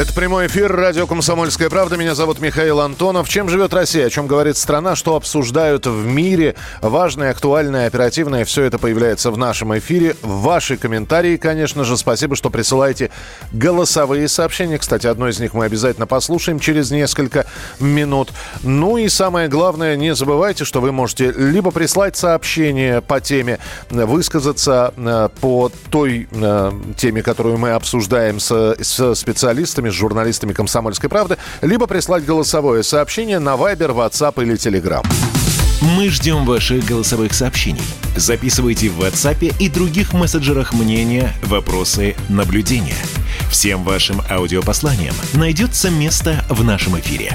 Это прямой эфир, радио «Комсомольская правда». Меня зовут Михаил Антонов. Чем живет Россия? О чем говорит страна? Что обсуждают в мире? Важное, актуальное, оперативное. Все это появляется в нашем эфире. Ваши комментарии, конечно же. Спасибо, что присылаете голосовые сообщения. Кстати, одно из них мы обязательно послушаем через несколько минут. Ну и самое главное, не забывайте, что вы можете либо прислать сообщение по теме, высказаться э, по той э, теме, которую мы обсуждаем с, с специалистами, с журналистами «Комсомольской правды», либо прислать голосовое сообщение на Viber, WhatsApp или Telegram. Мы ждем ваших голосовых сообщений. Записывайте в WhatsApp и других мессенджерах мнения, вопросы, наблюдения. Всем вашим аудиопосланиям найдется место в нашем эфире.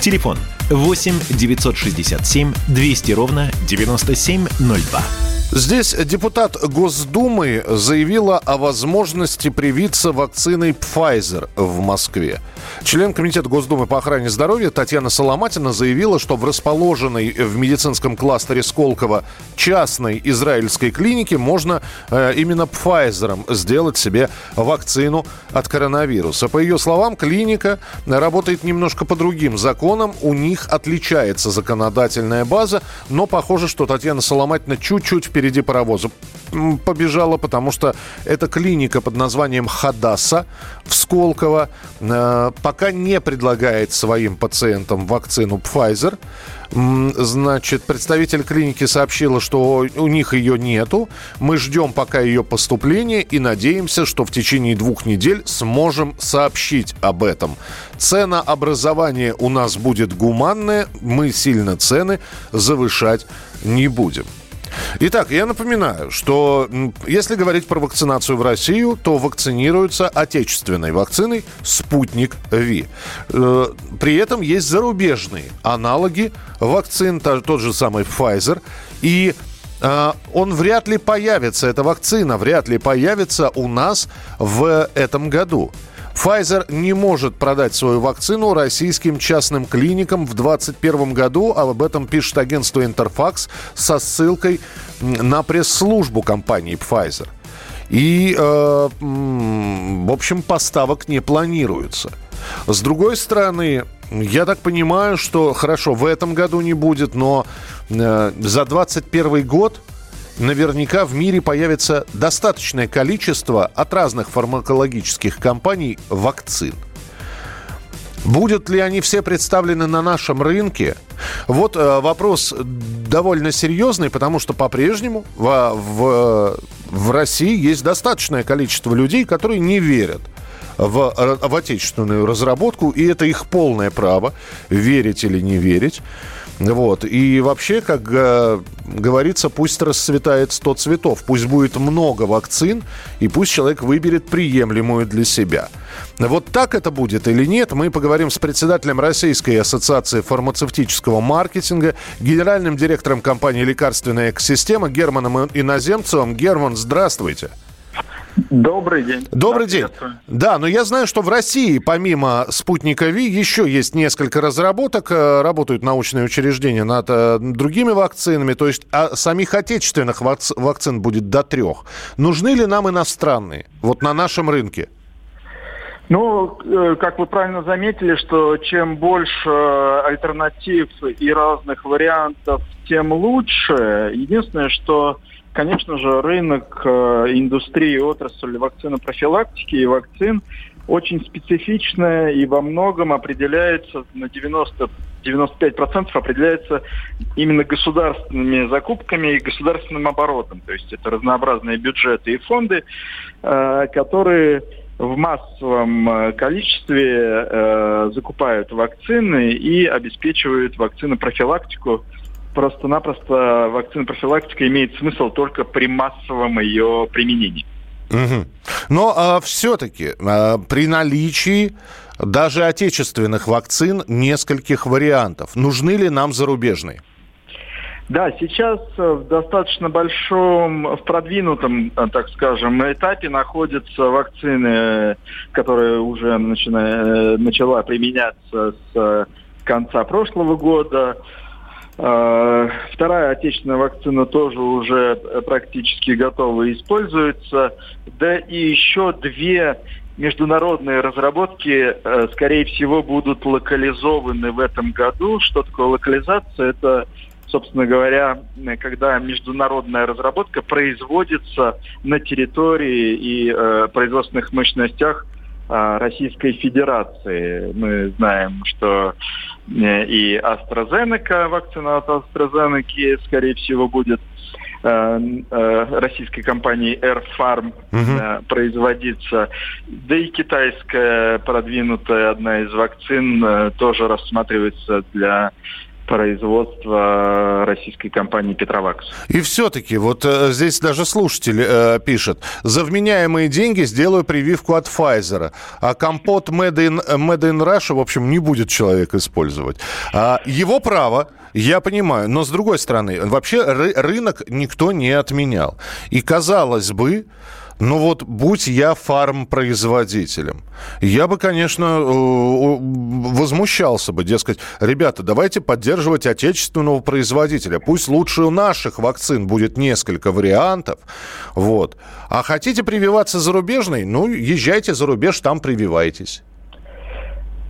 Телефон 8 967 200 ровно 9702. Здесь депутат Госдумы заявила о возможности привиться вакциной Pfizer в Москве. Член Комитета Госдумы по охране здоровья Татьяна Соломатина заявила, что в расположенной в медицинском кластере Сколково частной израильской клинике можно э, именно Pfizer сделать себе вакцину от коронавируса. По ее словам, клиника работает немножко по другим законам. У них отличается законодательная база, но похоже, что Татьяна Соломатина чуть-чуть впереди паровоза побежала, потому что это клиника под названием Хадаса в Сколково э, пока не предлагает своим пациентам вакцину Pfizer. Значит, представитель клиники сообщила, что у них ее нету. Мы ждем пока ее поступления и надеемся, что в течение двух недель сможем сообщить об этом. Ценообразование у нас будет гуманное, мы сильно цены завышать не будем. Итак, я напоминаю, что если говорить про вакцинацию в Россию, то вакцинируются отечественной вакциной «Спутник Ви». Э, При этом есть зарубежные аналоги вакцин, тот же самый Pfizer. И э, он вряд ли появится, эта вакцина вряд ли появится у нас в этом году. Pfizer не может продать свою вакцину российским частным клиникам в 2021 году. а Об этом пишет агентство Интерфакс со ссылкой на пресс-службу компании Pfizer. И, э, в общем, поставок не планируется. С другой стороны, я так понимаю, что хорошо, в этом году не будет, но э, за 2021 год наверняка в мире появится достаточное количество от разных фармакологических компаний вакцин. Будут ли они все представлены на нашем рынке? Вот э, вопрос довольно серьезный, потому что по-прежнему в, в, в России есть достаточное количество людей, которые не верят в, э, в отечественную разработку, и это их полное право, верить или не верить. Вот. И вообще, как э, говорится, пусть расцветает 100 цветов, пусть будет много вакцин, и пусть человек выберет приемлемую для себя. Вот так это будет или нет, мы поговорим с председателем Российской ассоциации фармацевтического маркетинга, генеральным директором компании «Лекарственная экосистема» Германом Иноземцевым. Герман, здравствуйте. Добрый день. Добрый Да, день. Да, но я знаю, что в России помимо спутника Ви еще есть несколько разработок, э, работают научные учреждения над э, другими вакцинами, то есть а самих отечественных вакц- вакцин будет до трех. Нужны ли нам иностранные, вот на нашем рынке? Ну, э, как вы правильно заметили, что чем больше альтернатив и разных вариантов, тем лучше. Единственное, что, конечно же, рынок э, индустрии, отрасль вакцинопрофилактики и вакцин очень специфичная и во многом определяется на 90 95% определяется именно государственными закупками и государственным оборотом. То есть это разнообразные бюджеты и фонды, э, которые в массовом э, количестве закупают вакцины и обеспечивают вакцинопрофилактику. Просто-напросто вакцинопрофилактика имеет смысл только при массовом ее применении. Мгм. Но все-таки при наличии даже отечественных вакцин нескольких вариантов, нужны ли нам зарубежные? Да, сейчас в достаточно большом, в продвинутом, так скажем, этапе находятся вакцины, которые уже начина, начала применяться с конца прошлого года. А, вторая отечественная вакцина тоже уже практически готова и используется. Да и еще две международные разработки, э, скорее всего, будут локализованы в этом году. Что такое локализация? Это, собственно говоря, когда международная разработка производится на территории и э, производственных мощностях э, Российской Федерации. Мы знаем, что э, и AstraZeneca, вакцина от AstraZeneca, скорее всего, будет Э, э, российской компании Air Farm угу. производиться. Да и китайская продвинутая одна из вакцин тоже рассматривается для производства российской компании «Петровакс». И все-таки, вот э, здесь даже слушатель э, пишет, за вменяемые деньги сделаю прививку от Pfizer, а компот Made in, Made in Russia, в общем, не будет человек использовать. А, его право, я понимаю, но с другой стороны, вообще ры- рынок никто не отменял. И казалось бы, ну вот, будь я фармпроизводителем, я бы, конечно, э, возмущался бы, дескать, ребята, давайте поддерживать отечественного производителя. Пусть лучше у наших вакцин будет несколько вариантов. Вот. А хотите прививаться зарубежной? Ну, езжайте за рубеж, там прививайтесь.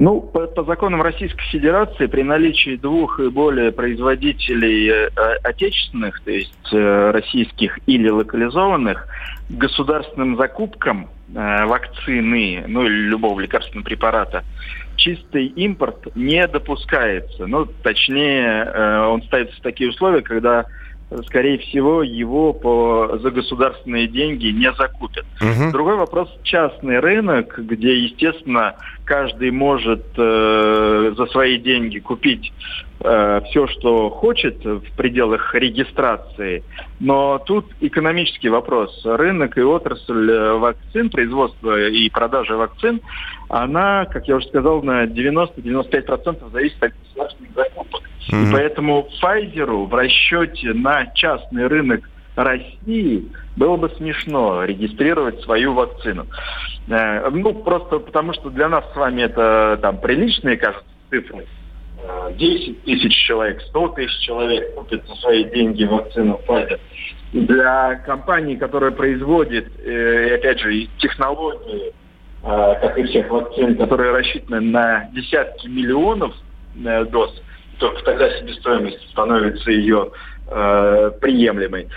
Ну, по, по законам Российской Федерации при наличии двух и более производителей э, отечественных, то есть э, российских или локализованных, государственным закупкам э, вакцины, ну или любого лекарственного препарата, чистый импорт не допускается. Ну, точнее, э, он ставится в такие условия, когда скорее всего, его по, за государственные деньги не закупят. Угу. Другой вопрос – частный рынок, где, естественно, каждый может э, за свои деньги купить э, все, что хочет в пределах регистрации. Но тут экономический вопрос. Рынок и отрасль э, вакцин, производства и продажи вакцин, она, как я уже сказал, на 90-95% зависит от государственных закупок. Mm-hmm. И поэтому Pfizer в расчете на частный рынок России было бы смешно регистрировать свою вакцину. Э, ну, просто потому что для нас с вами это там приличные, кажется, цифры. 10 э, тысяч человек, 100 тысяч человек купят за свои деньги вакцину Pfizer. Для компании, которая производит, э, опять же, технологии, как и всех вакцин, которые рассчитаны на десятки миллионов доз, только тогда себестоимость становится ее э, приемлемой.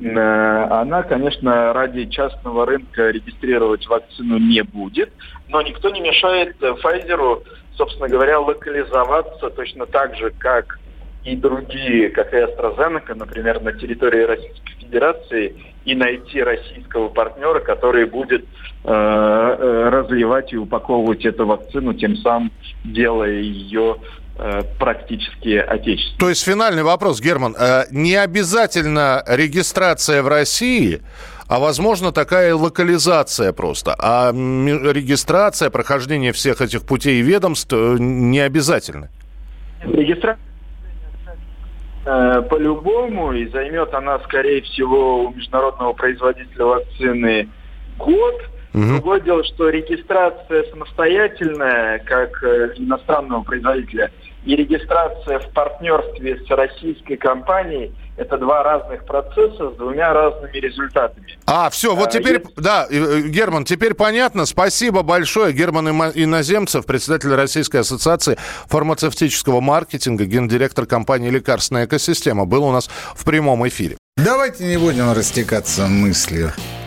Э, она, конечно, ради частного рынка регистрировать вакцину не будет, но никто не мешает Pfizer, собственно говоря, локализоваться точно так же, как и другие, как и AstraZeneca, например, на территории Российской Федерации, и найти российского партнера, который будет э, э разливать и упаковывать эту вакцину, тем самым делая ее Э, практически отечественные. То есть финальный вопрос, Герман. Э, не обязательно регистрация в России, а возможно такая локализация просто. А регистрация, прохождение всех этих путей и ведомств э, не обязательно. Регистрация по-любому, и займет она, скорее всего, у международного производителя вакцины год – Угу. Другое дело, что регистрация самостоятельная, как иностранного производителя, и регистрация в партнерстве с российской компанией это два разных процесса с двумя разными результатами. А, все, вот а, теперь, есть... да, э, Герман, теперь понятно. Спасибо большое. Герман Иноземцев, председатель Российской ассоциации фармацевтического маркетинга, гендиректор компании «Лекарственная экосистема», был у нас в прямом эфире. Давайте не будем растекаться мыслью.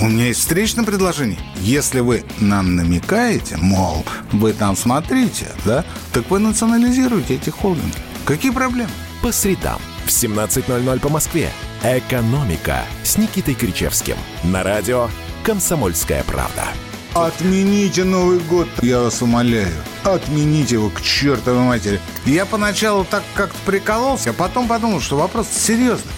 У меня есть встречное предложение. Если вы нам намекаете, мол, вы там смотрите, да, так вы национализируете эти холдинги. Какие проблемы? По средам в 17.00 по Москве. «Экономика» с Никитой Кричевским. На радио «Комсомольская правда». Отмените Новый год, я вас умоляю. Отмените его к чертовой матери. Я поначалу так как-то прикололся, а потом подумал, что вопрос серьезный.